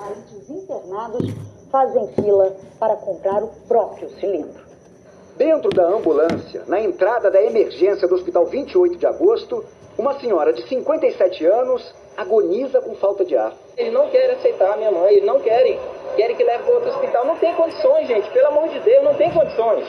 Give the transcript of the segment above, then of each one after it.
Parentes internados fazem fila para comprar o próprio cilindro. Dentro da ambulância, na entrada da emergência do Hospital 28 de Agosto, uma senhora de 57 anos agoniza com falta de ar. Eles não querem aceitar a minha mãe, eles não querem. Querem que leve para outro hospital. Não tem condições, gente. Pelo amor de Deus, não tem condições.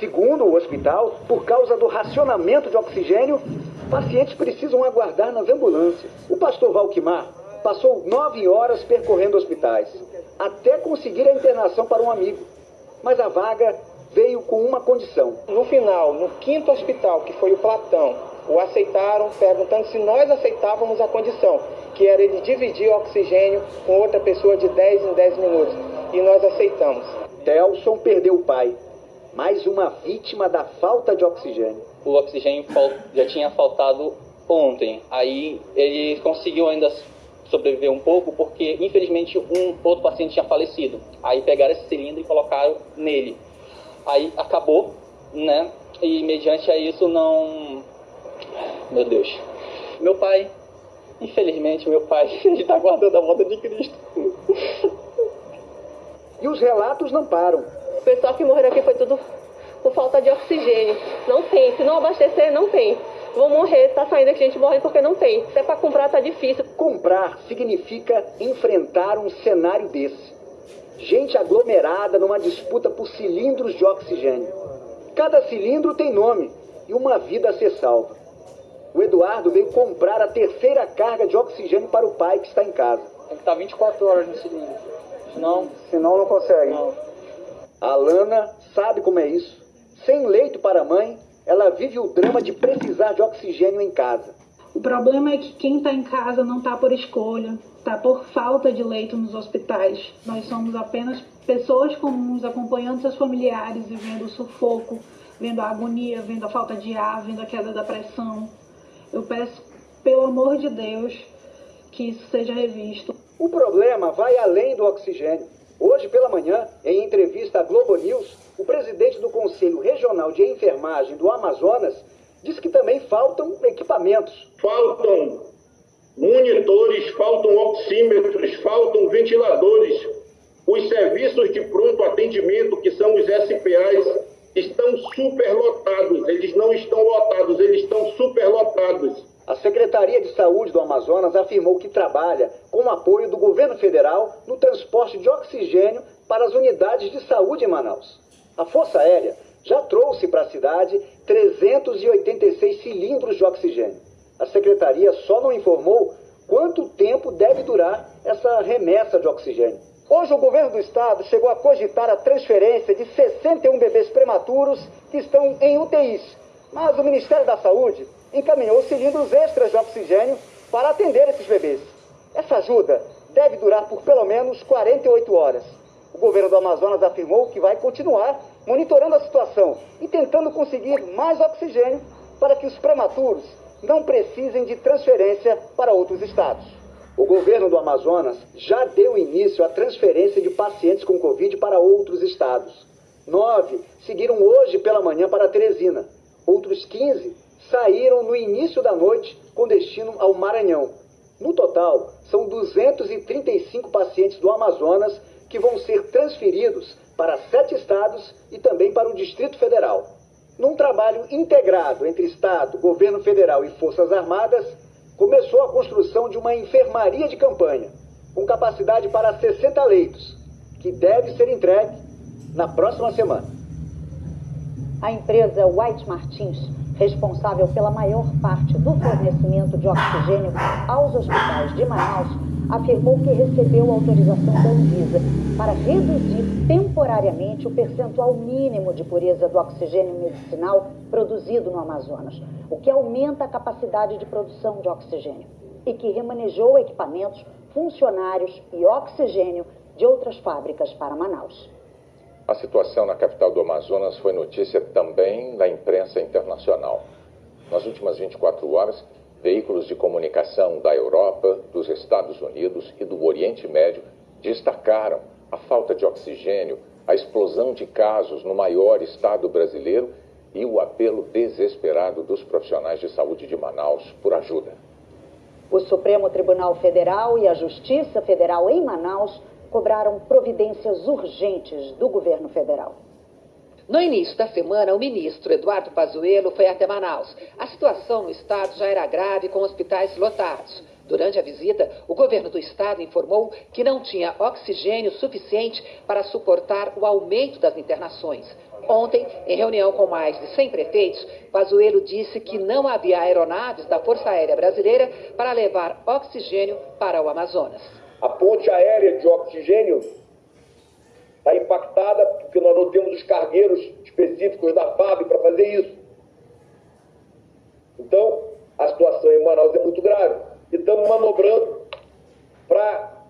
Segundo o hospital, por causa do racionamento de oxigênio, pacientes precisam aguardar nas ambulâncias. O pastor Valquimar passou nove horas percorrendo hospitais, até conseguir a internação para um amigo. Mas a vaga veio com uma condição. No final, no quinto hospital, que foi o Platão, o aceitaram perguntando se nós aceitávamos a condição, que era ele dividir o oxigênio com outra pessoa de 10 em 10 minutos. E nós aceitamos. Telson perdeu o pai, mais uma vítima da falta de oxigênio. O oxigênio já tinha faltado ontem. Aí ele conseguiu ainda sobreviver um pouco porque infelizmente um outro paciente tinha falecido. Aí pegaram esse cilindro e colocaram nele. Aí acabou, né? E mediante a isso não meu Deus. Meu pai, infelizmente, meu pai, ele está guardando a volta de Cristo. E os relatos não param. O pessoal que morreu aqui foi tudo por falta de oxigênio. Não tem. Se não abastecer, não tem. Vão morrer, tá saindo aqui, a gente morre porque não tem. Se é para comprar, tá difícil. Comprar significa enfrentar um cenário desse. Gente aglomerada numa disputa por cilindros de oxigênio. Cada cilindro tem nome e uma vida a ser salva o Eduardo veio comprar a terceira carga de oxigênio para o pai que está em casa. Tem que estar 24 horas no cilindro. Senão, Senão não consegue. Não. A Lana sabe como é isso. Sem leito para a mãe, ela vive o drama de precisar de oxigênio em casa. O problema é que quem está em casa não está por escolha, está por falta de leito nos hospitais. Nós somos apenas pessoas comuns acompanhando seus familiares e vendo o sufoco, vendo a agonia, vendo a falta de ar, vendo a queda da pressão. Eu peço, pelo amor de Deus, que isso seja revisto. O problema vai além do oxigênio. Hoje pela manhã, em entrevista à Globo News, o presidente do Conselho Regional de Enfermagem do Amazonas disse que também faltam equipamentos. Faltam monitores, faltam oxímetros, faltam ventiladores. Os serviços de pronto atendimento, que são os SPAs, estão superlotados. Eles não estão lotados, eles estão superlotados. A Secretaria de Saúde do Amazonas afirmou que trabalha com o apoio do governo federal no transporte de oxigênio para as unidades de saúde em Manaus. A Força Aérea já trouxe para a cidade 386 cilindros de oxigênio. A secretaria só não informou quanto tempo deve durar essa remessa de oxigênio. Hoje, o governo do estado chegou a cogitar a transferência de 61 bebês prematuros que estão em UTIs, mas o Ministério da Saúde encaminhou cilindros extras de oxigênio para atender esses bebês. Essa ajuda deve durar por pelo menos 48 horas. O governo do Amazonas afirmou que vai continuar monitorando a situação e tentando conseguir mais oxigênio para que os prematuros não precisem de transferência para outros estados. O governo do Amazonas já deu início à transferência de pacientes com Covid para outros estados. Nove seguiram hoje pela manhã para Teresina. Outros 15 saíram no início da noite com destino ao Maranhão. No total, são 235 pacientes do Amazonas que vão ser transferidos para sete estados e também para o Distrito Federal. Num trabalho integrado entre Estado, Governo Federal e Forças Armadas, começou a construção de uma enfermaria de campanha, com capacidade para 60 leitos, que deve ser entregue na próxima semana. A empresa White Martins, responsável pela maior parte do fornecimento de oxigênio aos hospitais de Manaus, afirmou que recebeu autorização da Anvisa para reduzir temporariamente o percentual mínimo de pureza do oxigênio medicinal produzido no Amazonas, o que aumenta a capacidade de produção de oxigênio e que remanejou equipamentos, funcionários e oxigênio de outras fábricas para Manaus. A situação na capital do Amazonas foi notícia também na imprensa internacional. Nas últimas 24 horas, Veículos de comunicação da Europa, dos Estados Unidos e do Oriente Médio destacaram a falta de oxigênio, a explosão de casos no maior estado brasileiro e o apelo desesperado dos profissionais de saúde de Manaus por ajuda. O Supremo Tribunal Federal e a Justiça Federal em Manaus cobraram providências urgentes do governo federal. No início da semana, o ministro Eduardo Pazuello foi até Manaus. A situação no estado já era grave, com hospitais lotados. Durante a visita, o governo do estado informou que não tinha oxigênio suficiente para suportar o aumento das internações. Ontem, em reunião com mais de 100 prefeitos, Pazuello disse que não havia aeronaves da Força Aérea Brasileira para levar oxigênio para o Amazonas. A ponte aérea de oxigênio está impactada porque nós não temos os cargueiros específicos da FAB para fazer isso. Então, a situação em Manaus é muito grave e estamos manobrando para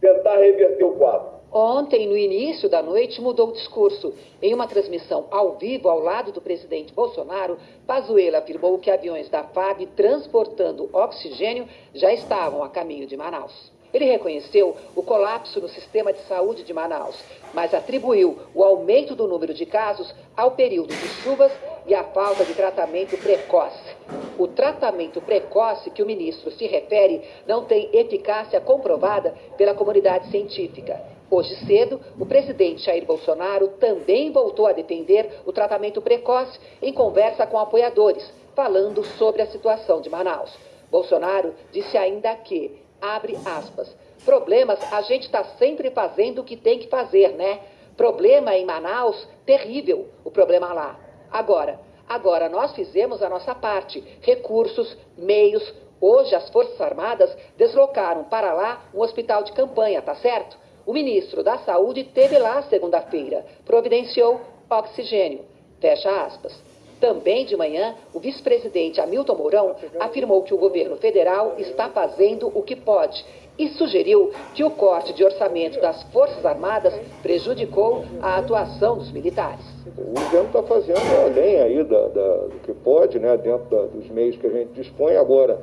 tentar reverter o quadro. Ontem, no início da noite, mudou o discurso. Em uma transmissão ao vivo ao lado do presidente Bolsonaro, Pazuello afirmou que aviões da FAB transportando oxigênio já estavam a caminho de Manaus. Ele reconheceu o colapso no sistema de saúde de Manaus, mas atribuiu o aumento do número de casos ao período de chuvas e à falta de tratamento precoce. O tratamento precoce que o ministro se refere não tem eficácia comprovada pela comunidade científica. Hoje cedo, o presidente Jair Bolsonaro também voltou a defender o tratamento precoce em conversa com apoiadores, falando sobre a situação de Manaus. Bolsonaro disse ainda que, abre aspas, problemas a gente está sempre fazendo o que tem que fazer, né? Problema em Manaus, terrível, o problema lá. Agora, agora nós fizemos a nossa parte, recursos, meios. Hoje as Forças Armadas deslocaram para lá um hospital de campanha, tá certo? O ministro da Saúde teve lá segunda-feira, providenciou oxigênio. Fecha aspas. Também de manhã, o vice-presidente Hamilton Mourão afirmou que o governo federal está fazendo o que pode e sugeriu que o corte de orçamento das Forças Armadas prejudicou a atuação dos militares. O governo está fazendo além aí da, da, do que pode, né, dentro da, dos meios que a gente dispõe agora.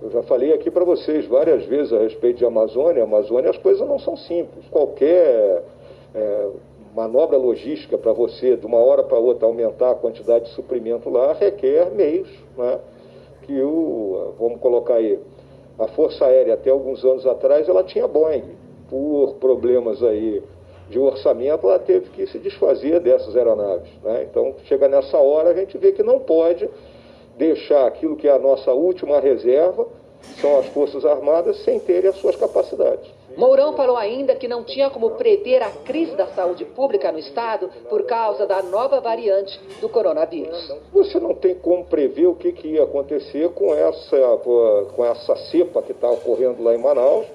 Eu já falei aqui para vocês várias vezes a respeito de Amazônia. Amazônia, as coisas não são simples. Qualquer é, manobra logística para você, de uma hora para outra, aumentar a quantidade de suprimento lá, requer meios. Né? Que o, vamos colocar aí, a Força Aérea, até alguns anos atrás, ela tinha Boeing. Por problemas aí de orçamento, ela teve que se desfazer dessas aeronaves. Né? Então, chega nessa hora, a gente vê que não pode deixar aquilo que é a nossa última reserva, são as Forças Armadas, sem terem as suas capacidades. Mourão falou ainda que não tinha como prever a crise da saúde pública no estado por causa da nova variante do coronavírus. Você não tem como prever o que, que ia acontecer com essa, com essa cepa que está ocorrendo lá em Manaus,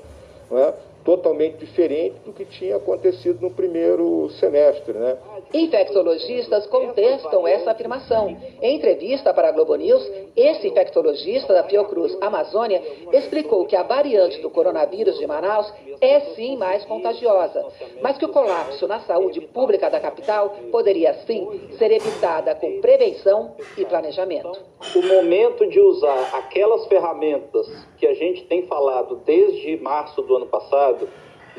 né? totalmente diferente do que tinha acontecido no primeiro semestre. Né? Infectologistas contestam essa afirmação. Em entrevista para a Globo News, esse infectologista da Fiocruz Amazônia explicou que a variante do coronavírus de Manaus é sim mais contagiosa, mas que o colapso na saúde pública da capital poderia sim ser evitada com prevenção e planejamento. O momento de usar aquelas ferramentas que a gente tem falado desde março do ano passado,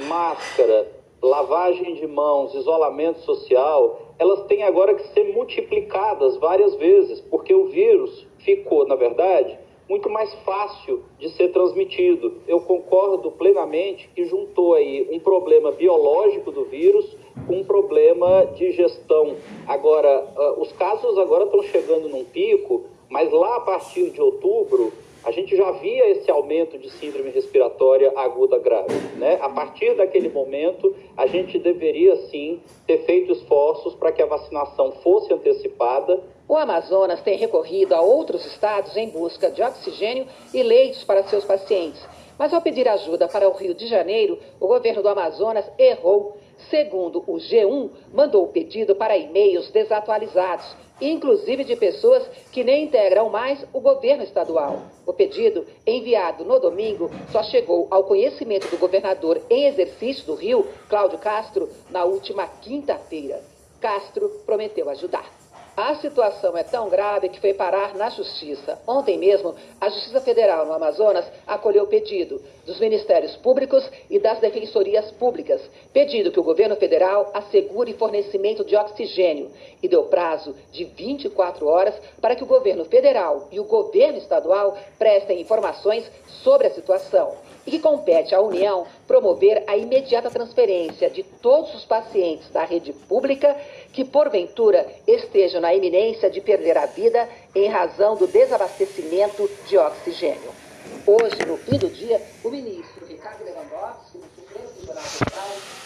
máscara, lavagem de mãos, isolamento social, elas têm agora que ser multiplicadas várias vezes, porque o vírus ficou, na verdade, muito mais fácil de ser transmitido. Eu concordo plenamente que juntou aí um problema biológico do vírus com um problema de gestão. Agora, uh, os casos agora estão chegando num pico, mas lá a partir de outubro a gente já via esse aumento de síndrome respiratória aguda grave. Né? A partir daquele momento, a gente deveria sim ter feito esforços para que a vacinação fosse antecipada. O Amazonas tem recorrido a outros estados em busca de oxigênio e leitos para seus pacientes. Mas ao pedir ajuda para o Rio de Janeiro, o governo do Amazonas errou. Segundo o G1, mandou o pedido para e-mails desatualizados inclusive de pessoas que nem integram mais o governo estadual. O pedido, enviado no domingo, só chegou ao conhecimento do governador em exercício do Rio, Cláudio Castro, na última quinta-feira. Castro prometeu ajudar. A situação é tão grave que foi parar na Justiça. Ontem mesmo, a Justiça Federal no Amazonas acolheu o pedido dos Ministérios Públicos e das Defensorias Públicas, pedindo que o governo federal assegure fornecimento de oxigênio. E deu prazo de 24 horas para que o governo federal e o governo estadual prestem informações sobre a situação. E que compete à União promover a imediata transferência de todos os pacientes da rede pública que porventura estejam na iminência de perder a vida em razão do desabastecimento de oxigênio. Hoje, no fim do dia, o ministro Ricardo Lewandowski, no Supremo Tribunal Federal,